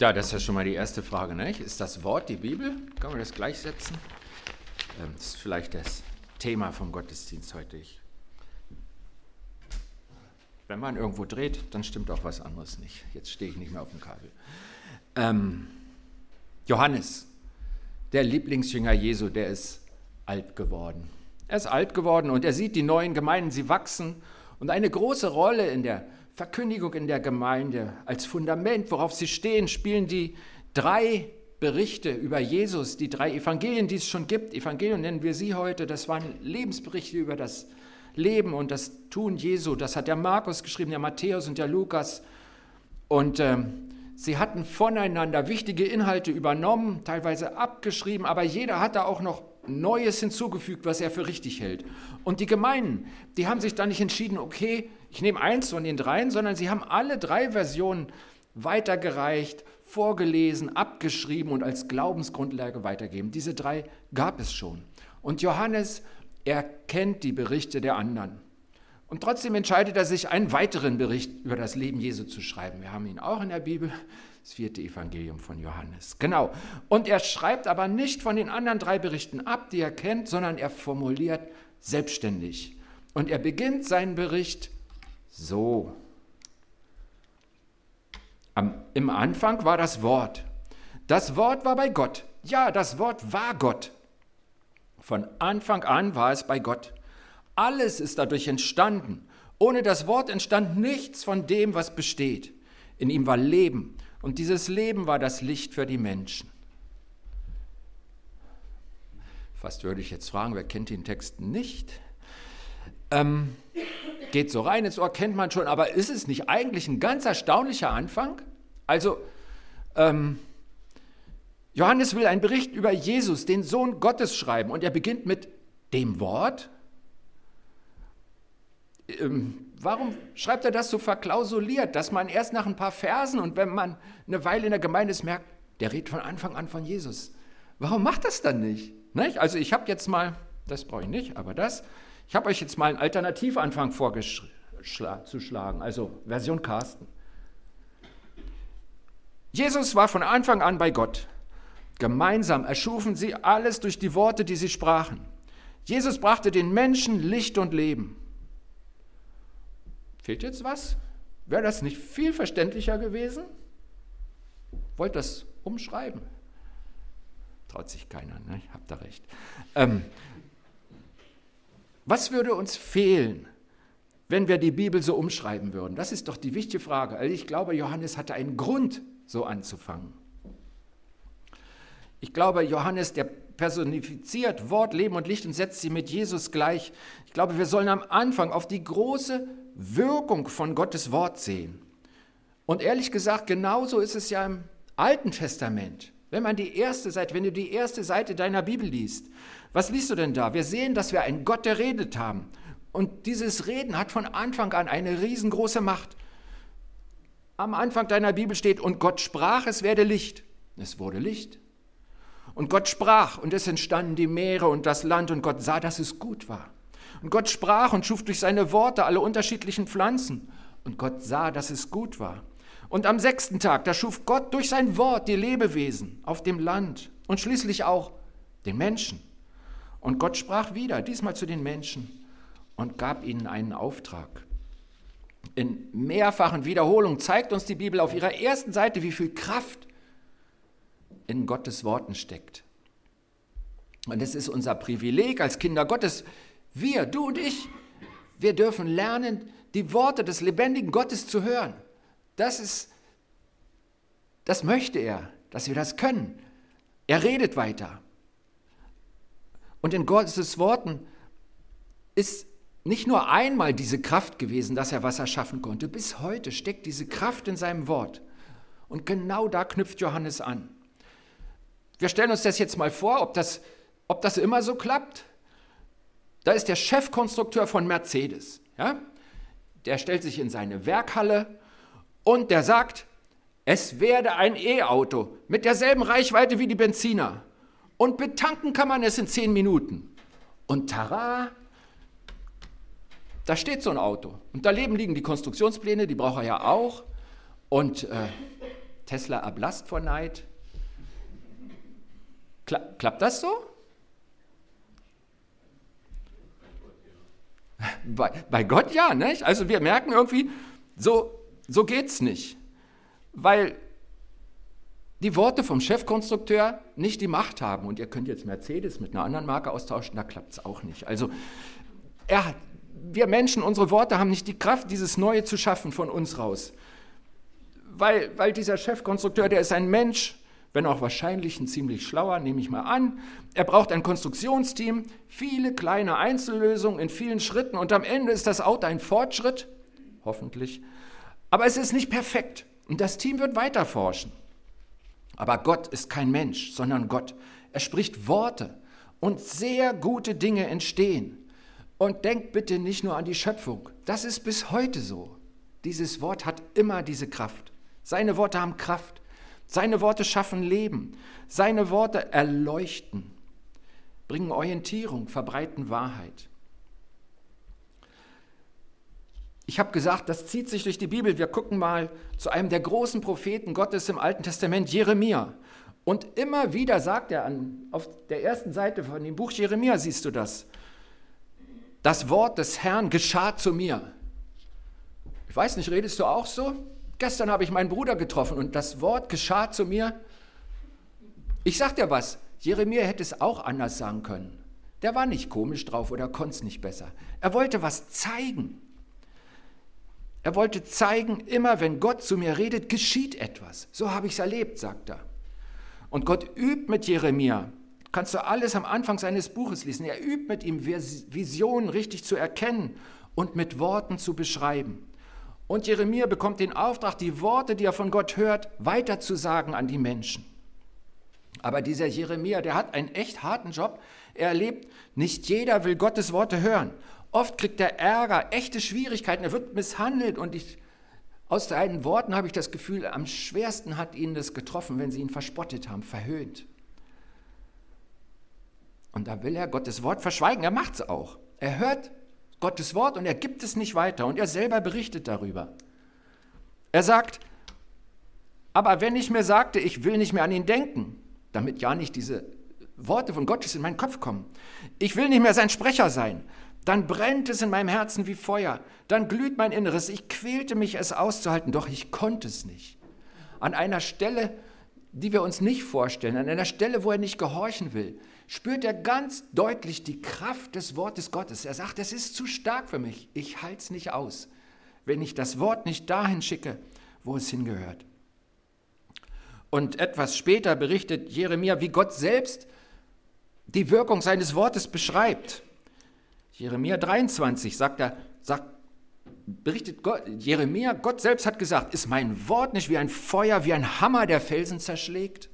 Ja, das ist ja schon mal die erste Frage. Nicht? Ist das Wort die Bibel? Kann man das gleichsetzen? Ähm, das ist vielleicht das Thema vom Gottesdienst heute. Ich wenn man irgendwo dreht, dann stimmt auch was anderes nicht. Jetzt stehe ich nicht mehr auf dem Kabel. Ähm, Johannes, der Lieblingsjünger Jesu, der ist alt geworden. Er ist alt geworden und er sieht die neuen Gemeinden, sie wachsen und eine große Rolle in der Verkündigung in der Gemeinde als Fundament, worauf sie stehen, spielen die drei Berichte über Jesus, die drei Evangelien, die es schon gibt. Evangelien nennen wir sie heute. Das waren Lebensberichte über das Leben und das Tun Jesu. Das hat der Markus geschrieben, der Matthäus und der Lukas. Und ähm, sie hatten voneinander wichtige Inhalte übernommen, teilweise abgeschrieben, aber jeder hat da auch noch Neues hinzugefügt, was er für richtig hält. Und die Gemeinden, die haben sich dann nicht entschieden, okay, ich nehme eins von den dreien, sondern sie haben alle drei Versionen weitergereicht, vorgelesen, abgeschrieben und als Glaubensgrundlage weitergegeben. Diese drei gab es schon. Und Johannes er kennt die Berichte der anderen. Und trotzdem entscheidet er sich, einen weiteren Bericht über das Leben Jesu zu schreiben. Wir haben ihn auch in der Bibel, das vierte Evangelium von Johannes. Genau. Und er schreibt aber nicht von den anderen drei Berichten ab, die er kennt, sondern er formuliert selbstständig. Und er beginnt seinen Bericht so. Am, Im Anfang war das Wort. Das Wort war bei Gott. Ja, das Wort war Gott. Von Anfang an war es bei Gott. Alles ist dadurch entstanden. Ohne das Wort entstand nichts von dem, was besteht. In ihm war Leben und dieses Leben war das Licht für die Menschen. Fast würde ich jetzt fragen, wer kennt den Text nicht? Ähm, geht so rein ins Ohr, kennt man schon, aber ist es nicht eigentlich ein ganz erstaunlicher Anfang? Also, ähm, Johannes will einen Bericht über Jesus, den Sohn Gottes, schreiben und er beginnt mit dem Wort. Ähm, warum schreibt er das so verklausuliert, dass man erst nach ein paar Versen und wenn man eine Weile in der Gemeinde ist, merkt, der redet von Anfang an von Jesus. Warum macht das dann nicht? nicht? Also ich habe jetzt mal, das brauche ich nicht, aber das, ich habe euch jetzt mal einen Alternativanfang vorzuschlagen, also Version Carsten. Jesus war von Anfang an bei Gott. Gemeinsam erschufen sie alles durch die Worte, die sie sprachen. Jesus brachte den Menschen Licht und Leben. Fehlt jetzt was? Wäre das nicht viel verständlicher gewesen? Wollt das umschreiben? Traut sich keiner, ne? Habt ihr recht. Ähm, was würde uns fehlen, wenn wir die Bibel so umschreiben würden? Das ist doch die wichtige Frage. Also ich glaube, Johannes hatte einen Grund, so anzufangen. Ich glaube, Johannes, der personifiziert Wort, Leben und Licht und setzt sie mit Jesus gleich. Ich glaube, wir sollen am Anfang auf die große Wirkung von Gottes Wort sehen. Und ehrlich gesagt, genauso ist es ja im Alten Testament. Wenn man die erste Seite, wenn du die erste Seite deiner Bibel liest, was liest du denn da? Wir sehen, dass wir einen Gott, der redet haben. Und dieses Reden hat von Anfang an eine riesengroße Macht. Am Anfang deiner Bibel steht, und Gott sprach, es werde Licht. Es wurde Licht. Und Gott sprach und es entstanden die Meere und das Land und Gott sah, dass es gut war. Und Gott sprach und schuf durch seine Worte alle unterschiedlichen Pflanzen. Und Gott sah, dass es gut war. Und am sechsten Tag, da schuf Gott durch sein Wort die Lebewesen auf dem Land und schließlich auch den Menschen. Und Gott sprach wieder, diesmal zu den Menschen, und gab ihnen einen Auftrag. In mehrfachen Wiederholungen zeigt uns die Bibel auf ihrer ersten Seite, wie viel Kraft in Gottes Worten steckt. Und es ist unser Privileg als Kinder Gottes, wir, du und ich, wir dürfen lernen, die Worte des lebendigen Gottes zu hören. Das ist, das möchte er, dass wir das können. Er redet weiter. Und in Gottes Worten ist nicht nur einmal diese Kraft gewesen, dass er was erschaffen konnte. Bis heute steckt diese Kraft in seinem Wort. Und genau da knüpft Johannes an. Wir stellen uns das jetzt mal vor, ob das, ob das immer so klappt. Da ist der Chefkonstrukteur von Mercedes. Ja? Der stellt sich in seine Werkhalle und der sagt, es werde ein E-Auto mit derselben Reichweite wie die Benziner. Und betanken kann man es in zehn Minuten. Und tara, da steht so ein Auto. Und daneben liegen die Konstruktionspläne, die braucht er ja auch. Und äh, Tesla erblasst vor Neid. Kla klappt das so? Bei, bei Gott ja, nicht? Also wir merken irgendwie, so, so geht es nicht. Weil die Worte vom Chefkonstrukteur nicht die Macht haben. Und ihr könnt jetzt Mercedes mit einer anderen Marke austauschen, da klappt es auch nicht. Also er, wir Menschen, unsere Worte haben nicht die Kraft, dieses Neue zu schaffen von uns raus. Weil, weil dieser Chefkonstrukteur, der ist ein Mensch, wenn auch wahrscheinlich ein ziemlich schlauer, nehme ich mal an. Er braucht ein Konstruktionsteam, viele kleine Einzellösungen in vielen Schritten und am Ende ist das Auto ein Fortschritt, hoffentlich. Aber es ist nicht perfekt und das Team wird weiter forschen. Aber Gott ist kein Mensch, sondern Gott. Er spricht Worte und sehr gute Dinge entstehen. Und denkt bitte nicht nur an die Schöpfung. Das ist bis heute so. Dieses Wort hat immer diese Kraft. Seine Worte haben Kraft. Seine Worte schaffen Leben. Seine Worte erleuchten, bringen Orientierung, verbreiten Wahrheit. Ich habe gesagt, das zieht sich durch die Bibel. Wir gucken mal zu einem der großen Propheten Gottes im Alten Testament, Jeremia. Und immer wieder sagt er an, auf der ersten Seite von dem Buch Jeremia, siehst du das, das Wort des Herrn geschah zu mir. Ich weiß nicht, redest du auch so? Gestern habe ich meinen Bruder getroffen und das Wort geschah zu mir. Ich sag dir was, Jeremia hätte es auch anders sagen können. Der war nicht komisch drauf oder konnte es nicht besser. Er wollte was zeigen. Er wollte zeigen, immer wenn Gott zu mir redet, geschieht etwas. So habe ich es erlebt, sagt er. Und Gott übt mit Jeremia. Kannst du alles am Anfang seines Buches lesen. Er übt mit ihm, Visionen richtig zu erkennen und mit Worten zu beschreiben. Und Jeremia bekommt den Auftrag, die Worte, die er von Gott hört, weiterzusagen an die Menschen. Aber dieser Jeremia, der hat einen echt harten Job. Er erlebt, nicht jeder will Gottes Worte hören. Oft kriegt er Ärger, echte Schwierigkeiten, er wird misshandelt und ich, aus seinen Worten habe ich das Gefühl, am schwersten hat ihn das getroffen, wenn sie ihn verspottet haben, verhöhnt. Und da will er Gottes Wort verschweigen, er macht es auch. Er hört Gottes Wort und er gibt es nicht weiter und er selber berichtet darüber. Er sagt, aber wenn ich mir sagte, ich will nicht mehr an ihn denken, damit ja nicht diese Worte von Gottes in meinen Kopf kommen, ich will nicht mehr sein Sprecher sein, dann brennt es in meinem Herzen wie Feuer, dann glüht mein Inneres, ich quälte mich, es auszuhalten, doch ich konnte es nicht. An einer Stelle, die wir uns nicht vorstellen, an einer Stelle, wo er nicht gehorchen will, spürt er ganz deutlich die Kraft des Wortes Gottes. Er sagt, es ist zu stark für mich, ich halte es nicht aus, wenn ich das Wort nicht dahin schicke, wo es hingehört. Und etwas später berichtet Jeremia, wie Gott selbst die Wirkung seines Wortes beschreibt. Jeremia 23 sagt er, sagt, berichtet Gott, Jeremia, Gott selbst hat gesagt, ist mein Wort nicht wie ein Feuer, wie ein Hammer, der Felsen zerschlägt?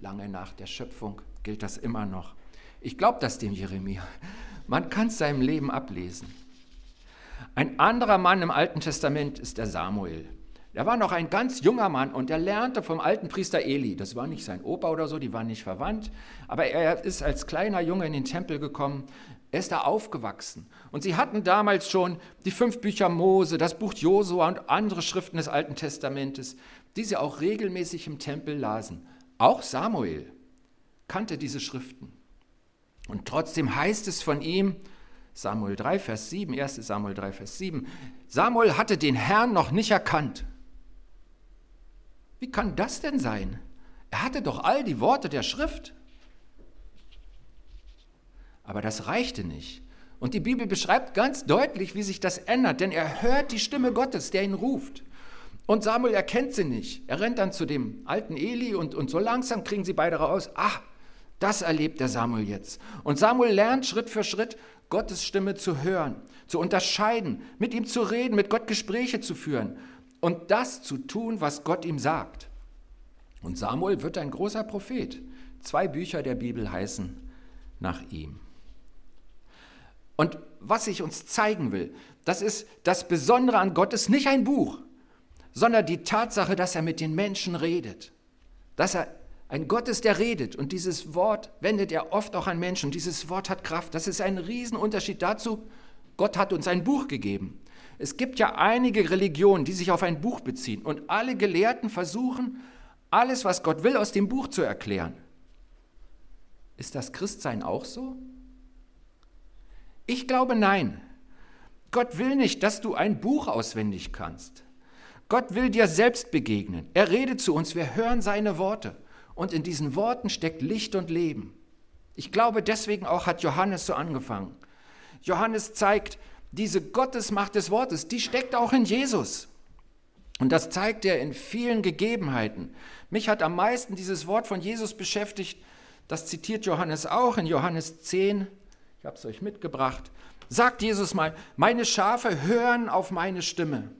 Lange nach der Schöpfung gilt das immer noch. Ich glaube das dem Jeremia. Man kann es seinem Leben ablesen. Ein anderer Mann im Alten Testament ist der Samuel. Er war noch ein ganz junger Mann und er lernte vom alten Priester Eli. Das war nicht sein Opa oder so, die waren nicht verwandt. Aber er ist als kleiner Junge in den Tempel gekommen. Er ist da aufgewachsen. Und sie hatten damals schon die fünf Bücher Mose, das Buch Josua und andere Schriften des Alten Testamentes, die sie auch regelmäßig im Tempel lasen. Auch Samuel kannte diese Schriften. Und trotzdem heißt es von ihm, Samuel 3, Vers 7, 1 Samuel 3, Vers 7, Samuel hatte den Herrn noch nicht erkannt. Wie kann das denn sein? Er hatte doch all die Worte der Schrift. Aber das reichte nicht. Und die Bibel beschreibt ganz deutlich, wie sich das ändert, denn er hört die Stimme Gottes, der ihn ruft. Und Samuel erkennt sie nicht. Er rennt dann zu dem alten Eli und, und so langsam kriegen sie beide raus. Ach, das erlebt der Samuel jetzt. Und Samuel lernt Schritt für Schritt, Gottes Stimme zu hören, zu unterscheiden, mit ihm zu reden, mit Gott Gespräche zu führen und das zu tun, was Gott ihm sagt. Und Samuel wird ein großer Prophet. Zwei Bücher der Bibel heißen nach ihm. Und was ich uns zeigen will, das ist das Besondere an Gott ist nicht ein Buch, sondern die Tatsache, dass er mit den Menschen redet. Dass er ein Gott ist, der redet. Und dieses Wort wendet er oft auch an Menschen. Dieses Wort hat Kraft. Das ist ein Riesenunterschied dazu. Gott hat uns ein Buch gegeben. Es gibt ja einige Religionen, die sich auf ein Buch beziehen und alle Gelehrten versuchen, alles, was Gott will, aus dem Buch zu erklären. Ist das Christsein auch so? Ich glaube nein. Gott will nicht, dass du ein Buch auswendig kannst. Gott will dir selbst begegnen. Er redet zu uns, wir hören seine Worte. Und in diesen Worten steckt Licht und Leben. Ich glaube, deswegen auch hat Johannes so angefangen. Johannes zeigt, diese Gottesmacht des Wortes, die steckt auch in Jesus. Und das zeigt er in vielen Gegebenheiten. Mich hat am meisten dieses Wort von Jesus beschäftigt. Das zitiert Johannes auch in Johannes 10. Ich habe es euch mitgebracht. Sagt Jesus mal, meine Schafe hören auf meine Stimme.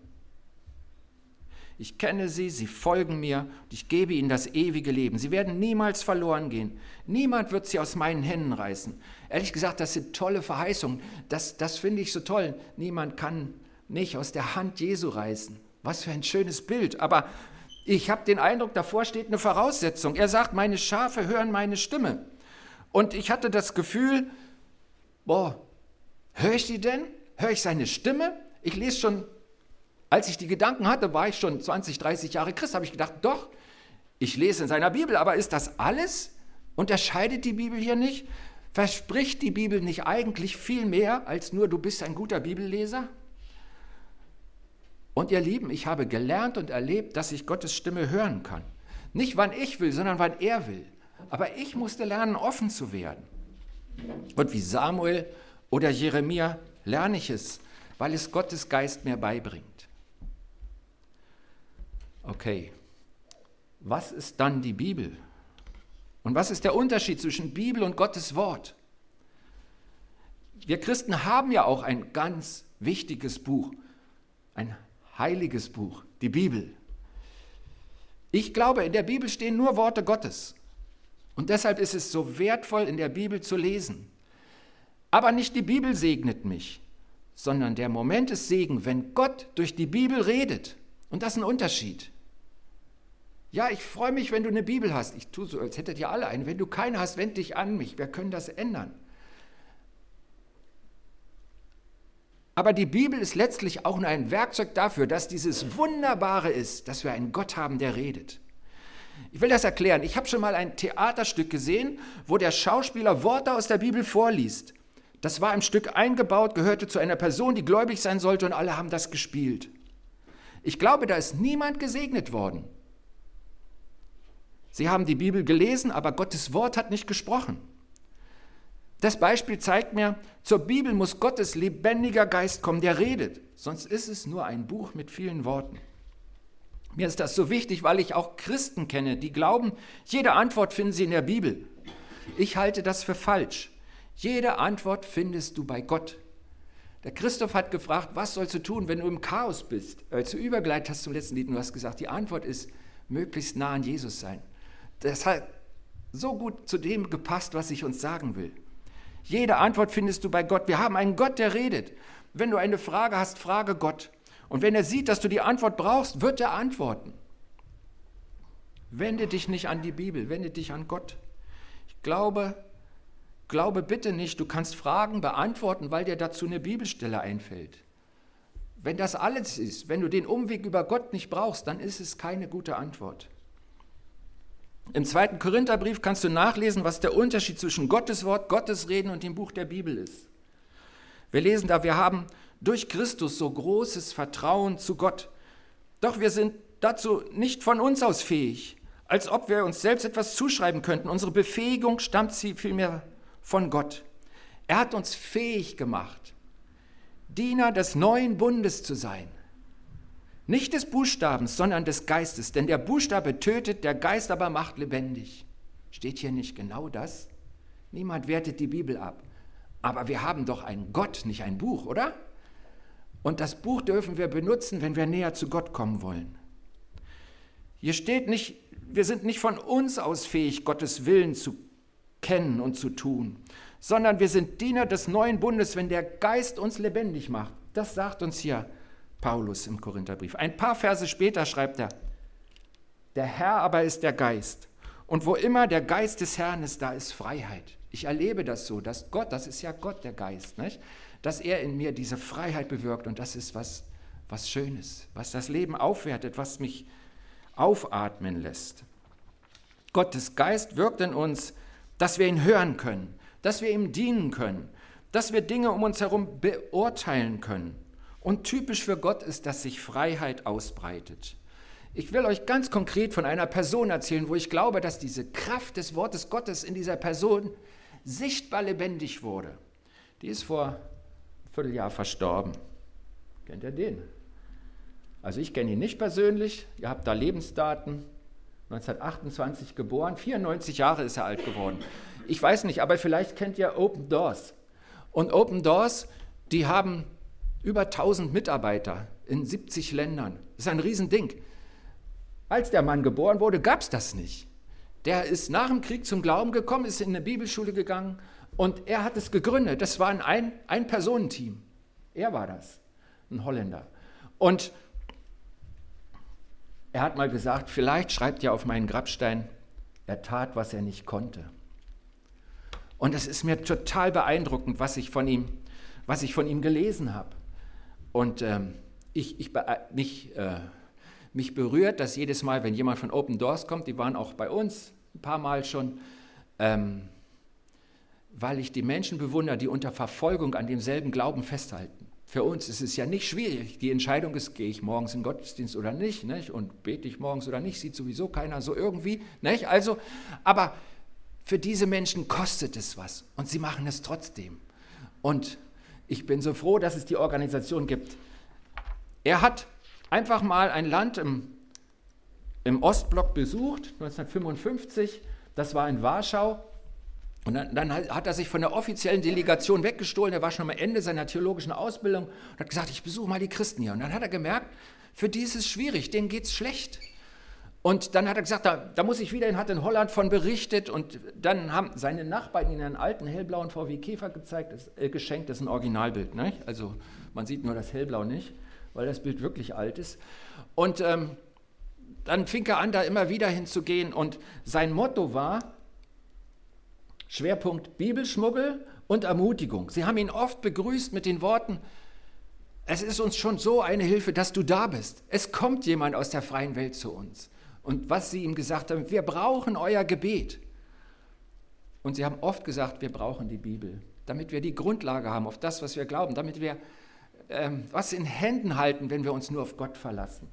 Ich kenne sie, sie folgen mir und ich gebe ihnen das ewige Leben. Sie werden niemals verloren gehen. Niemand wird sie aus meinen Händen reißen. Ehrlich gesagt, das sind tolle Verheißungen. Das, das finde ich so toll. Niemand kann mich aus der Hand Jesu reißen. Was für ein schönes Bild. Aber ich habe den Eindruck, davor steht eine Voraussetzung. Er sagt, meine Schafe hören meine Stimme. Und ich hatte das Gefühl, boah, höre ich die denn? Höre ich seine Stimme? Ich lese schon als ich die Gedanken hatte, war ich schon 20, 30 Jahre Christ, habe ich gedacht, doch, ich lese in seiner Bibel, aber ist das alles? Unterscheidet die Bibel hier nicht? Verspricht die Bibel nicht eigentlich viel mehr als nur, du bist ein guter Bibelleser? Und ihr Lieben, ich habe gelernt und erlebt, dass ich Gottes Stimme hören kann. Nicht wann ich will, sondern wann er will. Aber ich musste lernen, offen zu werden. Und wie Samuel oder Jeremia lerne ich es, weil es Gottes Geist mir beibringt. Okay, was ist dann die Bibel? Und was ist der Unterschied zwischen Bibel und Gottes Wort? Wir Christen haben ja auch ein ganz wichtiges Buch, ein heiliges Buch, die Bibel. Ich glaube, in der Bibel stehen nur Worte Gottes. Und deshalb ist es so wertvoll, in der Bibel zu lesen. Aber nicht die Bibel segnet mich, sondern der Moment ist Segen, wenn Gott durch die Bibel redet. Und das ist ein Unterschied. Ja, ich freue mich, wenn du eine Bibel hast. Ich tue so, als hättet ihr alle eine. Wenn du keine hast, wend dich an mich. Wir können das ändern. Aber die Bibel ist letztlich auch nur ein Werkzeug dafür, dass dieses Wunderbare ist, dass wir einen Gott haben, der redet. Ich will das erklären. Ich habe schon mal ein Theaterstück gesehen, wo der Schauspieler Worte aus der Bibel vorliest. Das war im Stück eingebaut, gehörte zu einer Person, die gläubig sein sollte und alle haben das gespielt. Ich glaube, da ist niemand gesegnet worden. Sie haben die Bibel gelesen, aber Gottes Wort hat nicht gesprochen. Das Beispiel zeigt mir, zur Bibel muss Gottes lebendiger Geist kommen, der redet. Sonst ist es nur ein Buch mit vielen Worten. Mir ist das so wichtig, weil ich auch Christen kenne, die glauben, jede Antwort finden sie in der Bibel. Ich halte das für falsch. Jede Antwort findest du bei Gott. Der Christoph hat gefragt, was sollst du tun, wenn du im Chaos bist? Als du übergeleitet hast zum letzten Lied und du hast gesagt, die Antwort ist, möglichst nah an Jesus sein. Das hat so gut zu dem gepasst, was ich uns sagen will. Jede Antwort findest du bei Gott. Wir haben einen Gott, der redet. Wenn du eine Frage hast, frage Gott. Und wenn er sieht, dass du die Antwort brauchst, wird er antworten. Wende dich nicht an die Bibel, wende dich an Gott. Ich glaube, glaube bitte nicht, du kannst Fragen beantworten, weil dir dazu eine Bibelstelle einfällt. Wenn das alles ist, wenn du den Umweg über Gott nicht brauchst, dann ist es keine gute Antwort. Im zweiten Korintherbrief kannst du nachlesen, was der Unterschied zwischen Gottes Wort, Gottes Reden und dem Buch der Bibel ist. Wir lesen da, wir haben durch Christus so großes Vertrauen zu Gott. Doch wir sind dazu nicht von uns aus fähig, als ob wir uns selbst etwas zuschreiben könnten. Unsere Befähigung stammt sie vielmehr von Gott. Er hat uns fähig gemacht, Diener des neuen Bundes zu sein. Nicht des Buchstabens, sondern des Geistes. Denn der Buchstabe tötet, der Geist aber macht lebendig. Steht hier nicht genau das? Niemand wertet die Bibel ab. Aber wir haben doch einen Gott, nicht ein Buch, oder? Und das Buch dürfen wir benutzen, wenn wir näher zu Gott kommen wollen. Hier steht nicht, wir sind nicht von uns aus fähig, Gottes Willen zu kennen und zu tun, sondern wir sind Diener des neuen Bundes, wenn der Geist uns lebendig macht. Das sagt uns hier Paulus im Korintherbrief. Ein paar Verse später schreibt er, der Herr aber ist der Geist. Und wo immer der Geist des Herrn ist, da ist Freiheit. Ich erlebe das so, dass Gott, das ist ja Gott der Geist, nicht? Dass er in mir diese Freiheit bewirkt und das ist, was was Schönes, was das Leben aufwertet, was mich aufatmen lässt. Gottes Geist wirkt in uns, dass wir ihn hören können, dass wir ihm dienen können, dass wir Dinge um uns herum beurteilen können. Und typisch für Gott ist, dass sich Freiheit ausbreitet. Ich will euch ganz konkret von einer Person erzählen, wo ich glaube, dass diese Kraft des Wortes Gottes in dieser Person sichtbar lebendig wurde. Die ist vor Vierteljahr verstorben. Kennt ihr den? Also ich kenne ihn nicht persönlich, ihr habt da Lebensdaten, 1928 geboren, 94 Jahre ist er alt geworden. Ich weiß nicht, aber vielleicht kennt ihr Open Doors. Und Open Doors, die haben über 1000 Mitarbeiter in 70 Ländern. Das ist ein Riesending. Als der Mann geboren wurde, gab es das nicht. Der ist nach dem Krieg zum Glauben gekommen, ist in eine Bibelschule gegangen und er hat es gegründet. Das war ein Ein-Personenteam. Er war das, ein Holländer. Und er hat mal gesagt, vielleicht schreibt ihr auf meinen Grabstein, er tat, was er nicht konnte. Und es ist mir total beeindruckend, was ich von ihm, was ich von ihm gelesen habe. Und ähm, ich, ich, mich, äh, mich berührt das jedes Mal, wenn jemand von Open Doors kommt, die waren auch bei uns ein paar Mal schon, ähm, weil ich die Menschen bewundere, die unter Verfolgung an demselben Glauben festhalten. Für uns ist es ja nicht schwierig. Die Entscheidung ist, gehe ich morgens in den Gottesdienst oder nicht, nicht? und bete ich morgens oder nicht, sieht sowieso keiner so irgendwie. Nicht? Also, aber für diese Menschen kostet es was und sie machen es trotzdem. Und ich bin so froh, dass es die Organisation gibt. Er hat einfach mal ein Land im, im Ostblock besucht, 1955, das war in Warschau, und dann, dann, hat er sich von der offiziellen Delegation weggestohlen. Er war schon am Ende seiner theologischen Ausbildung und hat gesagt, ich besuche mal die Christen hier. Und dann hat er gemerkt, für die ist es schwierig, denen geht es schlecht. Und dann hat er gesagt, da, da, muss ich wieder hin, hat in Holland von berichtet. Und dann haben seine Nachbarn ihm einen alten hellblauen VW Käfer gezeigt, das, äh, geschenkt. Das ist ein Originalbild. Ne? Also man sieht nur das hellblau nicht, weil das Bild wirklich alt ist. Und ähm, dann fing er an, da immer wieder hinzugehen. Und sein Motto war, Schwerpunkt Bibelschmuggel und Ermutigung. Sie haben ihn oft begrüßt mit den Worten, es ist uns schon so eine Hilfe, dass du da bist. Es kommt jemand aus der freien Welt zu uns. Und was sie ihm gesagt haben, wir brauchen euer Gebet. Und sie haben oft gesagt, wir brauchen die Bibel, damit wir die Grundlage haben auf das, was wir glauben, damit wir ähm, was in Händen halten, wenn wir uns nur auf Gott verlassen.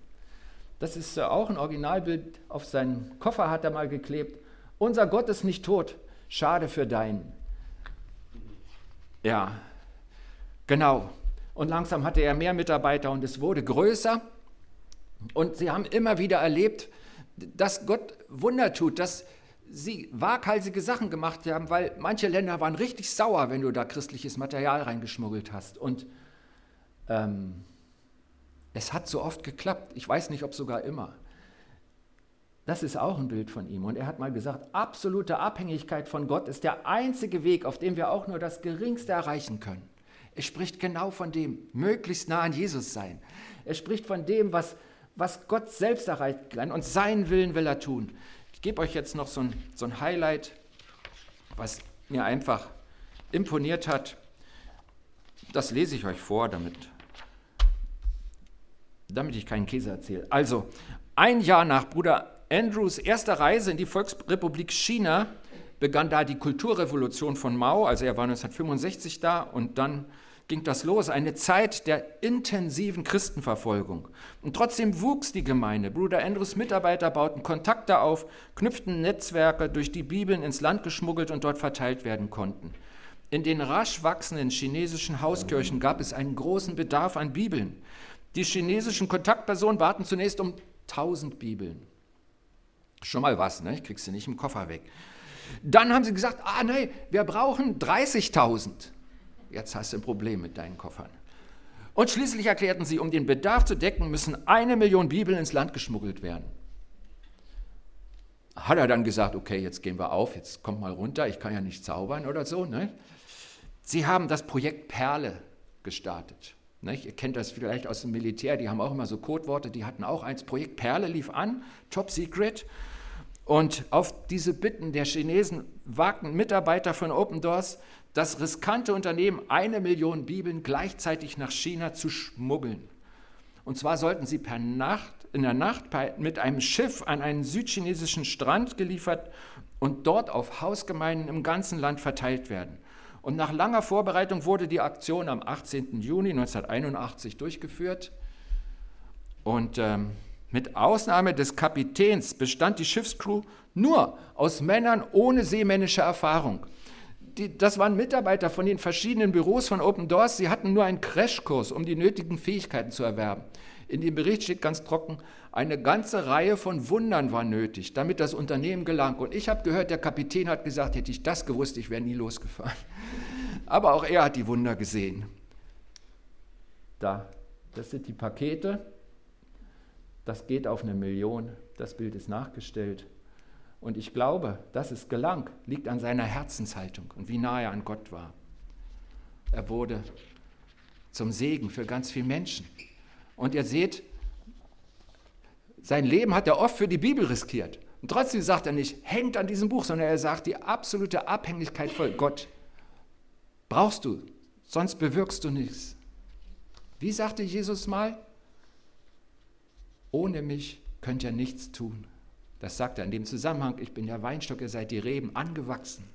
Das ist äh, auch ein Originalbild, auf seinen Koffer hat er mal geklebt. Unser Gott ist nicht tot, Schade für deinen. Ja, genau. Und langsam hatte er mehr Mitarbeiter und es wurde größer. Und sie haben immer wieder erlebt, dass Gott Wunder tut, dass sie waghalsige Sachen gemacht haben, weil manche Länder waren richtig sauer, wenn du da christliches Material reingeschmuggelt hast. Und ähm, es hat so oft geklappt. Ich weiß nicht, ob sogar immer. Das ist auch ein Bild von ihm. Und er hat mal gesagt, absolute Abhängigkeit von Gott ist der einzige Weg, auf dem wir auch nur das Geringste erreichen können. Er spricht genau von dem, möglichst nah an Jesus sein. Er spricht von dem, was, was Gott selbst erreichen kann und seinen Willen will er tun. Ich gebe euch jetzt noch so ein, so ein Highlight, was mir einfach imponiert hat. Das lese ich euch vor, damit, damit ich keinen Käse erzähle. Also, ein Jahr nach Bruder Andrews erste Reise in die Volksrepublik China begann da die Kulturrevolution von Mao, also er war 1965 da und dann ging das los, eine Zeit der intensiven Christenverfolgung. Und trotzdem wuchs die Gemeinde. Bruder Andrews Mitarbeiter bauten Kontakte auf, knüpften Netzwerke, durch die Bibeln ins Land geschmuggelt und dort verteilt werden konnten. In den rasch wachsenden chinesischen Hauskirchen gab es einen großen Bedarf an Bibeln. Die chinesischen Kontaktpersonen baten zunächst um 1000 Bibeln. Schon mal was, ne? kriegst du nicht im Koffer weg. Dann haben sie gesagt, ah nee, wir brauchen 30.000. Jetzt hast du ein Problem mit deinen Koffern. Und schließlich erklärten sie, um den Bedarf zu decken, müssen eine Million Bibeln ins Land geschmuggelt werden. Hat er dann gesagt, okay, jetzt gehen wir auf, jetzt kommt mal runter, ich kann ja nicht zaubern oder so. Ne? Sie haben das Projekt Perle gestartet. Ihr kennt das vielleicht aus dem Militär, die haben auch immer so Codeworte, die hatten auch eins. Projekt Perle lief an, Top Secret. Und auf diese Bitten der Chinesen wagten Mitarbeiter von Open Doors das riskante Unternehmen, eine Million Bibeln gleichzeitig nach China zu schmuggeln. Und zwar sollten sie per Nacht, in der Nacht mit einem Schiff an einen südchinesischen Strand geliefert und dort auf Hausgemeinden im ganzen Land verteilt werden. Und nach langer Vorbereitung wurde die Aktion am 18. Juni 1981 durchgeführt. Und ähm, mit Ausnahme des Kapitäns bestand die Schiffscrew nur aus Männern ohne seemännische Erfahrung. Die, das waren Mitarbeiter von den verschiedenen Büros von Open Doors. Sie hatten nur einen Crashkurs, um die nötigen Fähigkeiten zu erwerben. In dem Bericht steht ganz trocken, eine ganze Reihe von Wundern war nötig, damit das Unternehmen gelang. Und ich habe gehört, der Kapitän hat gesagt, hätte ich das gewusst, ich wäre nie losgefahren. Aber auch er hat die Wunder gesehen. Da, das sind die Pakete. Das geht auf eine Million. Das Bild ist nachgestellt. Und ich glaube, dass es gelang, liegt an seiner Herzenshaltung und wie nahe er an Gott war. Er wurde zum Segen für ganz viele Menschen. Und ihr seht, sein Leben hat er oft für die Bibel riskiert. Und trotzdem sagt er nicht, hängt an diesem Buch, sondern er sagt, die absolute Abhängigkeit von Gott brauchst du, sonst bewirkst du nichts. Wie sagte Jesus mal? Ohne mich könnt ihr nichts tun. Das sagt er in dem Zusammenhang, ich bin der Weinstock, ihr seid die Reben, angewachsen.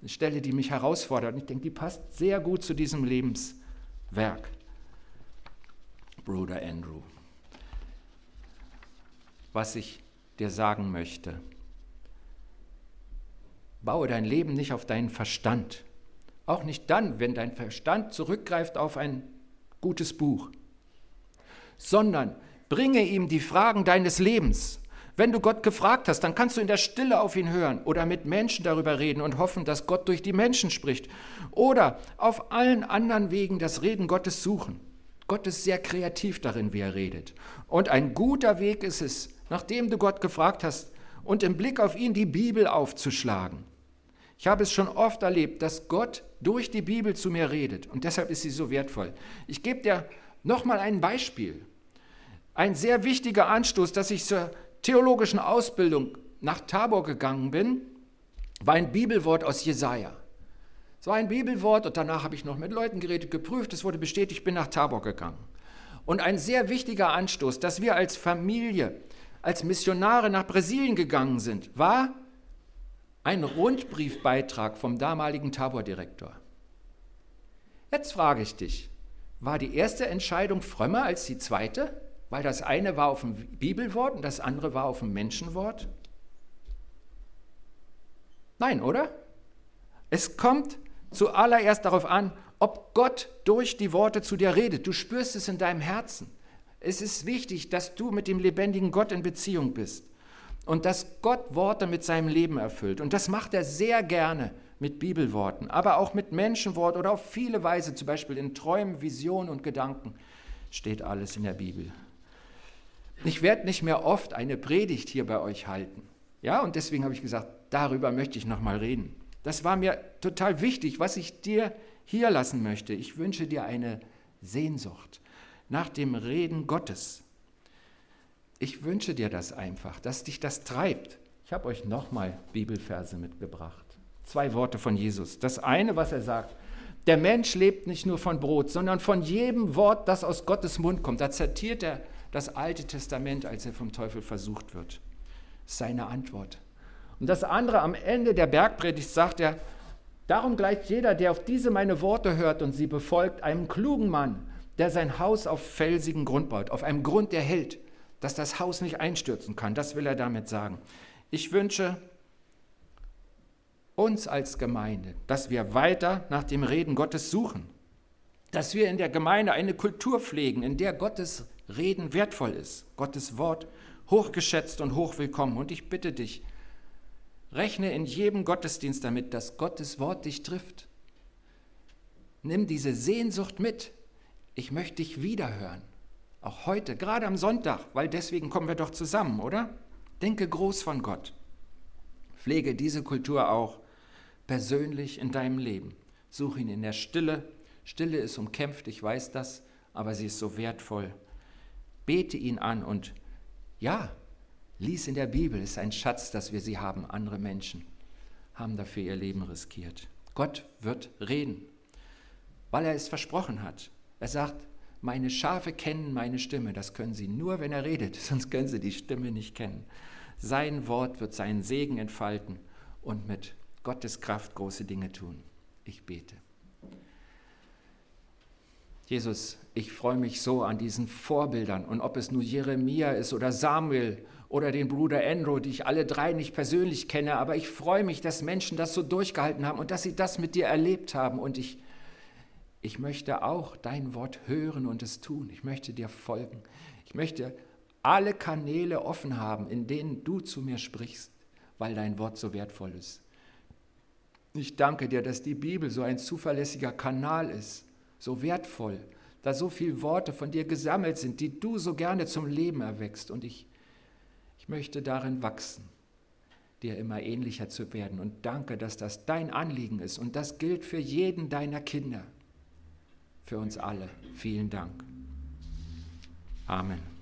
Eine Stelle, die mich herausfordert. Und ich denke, die passt sehr gut zu diesem Lebenswerk. Bruder Andrew. Was ich dir sagen möchte. Baue dein Leben nicht auf deinen Verstand. Auch nicht dann, wenn dein Verstand zurückgreift auf ein gutes Buch, sondern bringe ihm die Fragen deines Lebens. Wenn du Gott gefragt hast, dann kannst du in der Stille auf ihn hören oder mit Menschen darüber reden und hoffen, dass Gott durch die Menschen spricht. Oder auf allen anderen Wegen das Reden Gottes suchen. Gott ist sehr kreativ darin, wie er redet. Und ein guter Weg ist es, nachdem du Gott gefragt hast und im Blick auf ihn die Bibel aufzuschlagen. Ich habe es schon oft erlebt, dass Gott durch die Bibel zu mir redet und deshalb ist sie so wertvoll. Ich gebe dir nochmal ein Beispiel. Ein sehr wichtiger Anstoß, dass ich zur theologischen Ausbildung nach Tabor gegangen bin, war ein Bibelwort aus Jesaja. Es war ein Bibelwort und danach habe ich noch mit Leuten geredet, geprüft, es wurde bestätigt, ich bin nach Tabor gegangen. Und ein sehr wichtiger Anstoß, dass wir als Familie, als Missionare nach Brasilien gegangen sind, war ein Rundbriefbeitrag vom damaligen Tabor-Direktor. Jetzt frage ich dich, war die erste Entscheidung frömmer als die zweite? Weil das eine war auf dem Bibelwort und das andere war auf dem Menschenwort? Nein, oder? Es kommt zuallererst darauf an, ob Gott durch die Worte zu dir redet. Du spürst es in deinem Herzen. Es ist wichtig, dass du mit dem lebendigen Gott in Beziehung bist und dass Gott Worte mit seinem Leben erfüllt. Und das macht er sehr gerne mit Bibelworten, aber auch mit Menschenworten oder auf viele Weise, zum Beispiel in Träumen, Visionen und Gedanken, steht alles in der Bibel. Ich werde nicht mehr oft eine Predigt hier bei euch halten. Ja, und deswegen habe ich gesagt, darüber möchte ich nochmal reden. Das war mir total wichtig, was ich dir hier lassen möchte. Ich wünsche dir eine Sehnsucht nach dem Reden Gottes. Ich wünsche dir das einfach, dass dich das treibt. Ich habe euch nochmal Bibelverse mitgebracht. Zwei Worte von Jesus. Das eine, was er sagt, der Mensch lebt nicht nur von Brot, sondern von jedem Wort, das aus Gottes Mund kommt. Da zitiert er das Alte Testament, als er vom Teufel versucht wird. Seine Antwort. Und das andere am Ende der Bergpredigt sagt er, darum gleicht jeder, der auf diese meine Worte hört und sie befolgt, einem klugen Mann, der sein Haus auf felsigen Grund baut, auf einem Grund, der hält, dass das Haus nicht einstürzen kann. Das will er damit sagen. Ich wünsche uns als Gemeinde, dass wir weiter nach dem Reden Gottes suchen, dass wir in der Gemeinde eine Kultur pflegen, in der Gottes Reden wertvoll ist, Gottes Wort hochgeschätzt und hochwillkommen. Und ich bitte dich, Rechne in jedem Gottesdienst damit, dass Gottes Wort dich trifft. Nimm diese Sehnsucht mit. Ich möchte dich wiederhören. Auch heute, gerade am Sonntag, weil deswegen kommen wir doch zusammen, oder? Denke groß von Gott. Pflege diese Kultur auch persönlich in deinem Leben. Such ihn in der Stille. Stille ist umkämpft, ich weiß das, aber sie ist so wertvoll. Bete ihn an und ja, Lies in der Bibel, ist ein Schatz, dass wir sie haben. Andere Menschen haben dafür ihr Leben riskiert. Gott wird reden, weil er es versprochen hat. Er sagt, meine Schafe kennen meine Stimme. Das können sie nur, wenn er redet, sonst können sie die Stimme nicht kennen. Sein Wort wird seinen Segen entfalten und mit Gottes Kraft große Dinge tun. Ich bete. Jesus, ich freue mich so an diesen Vorbildern und ob es nur Jeremia ist oder Samuel oder den Bruder Enro, die ich alle drei nicht persönlich kenne, aber ich freue mich, dass Menschen das so durchgehalten haben und dass sie das mit dir erlebt haben und ich, ich möchte auch dein Wort hören und es tun. Ich möchte dir folgen. Ich möchte alle Kanäle offen haben, in denen du zu mir sprichst, weil dein Wort so wertvoll ist. Ich danke dir, dass die Bibel so ein zuverlässiger Kanal ist so wertvoll, da so viele Worte von dir gesammelt sind, die du so gerne zum Leben erweckst. Und ich, ich möchte darin wachsen, dir immer ähnlicher zu werden. Und danke, dass das dein Anliegen ist. Und das gilt für jeden deiner Kinder, für uns alle. Vielen Dank. Amen.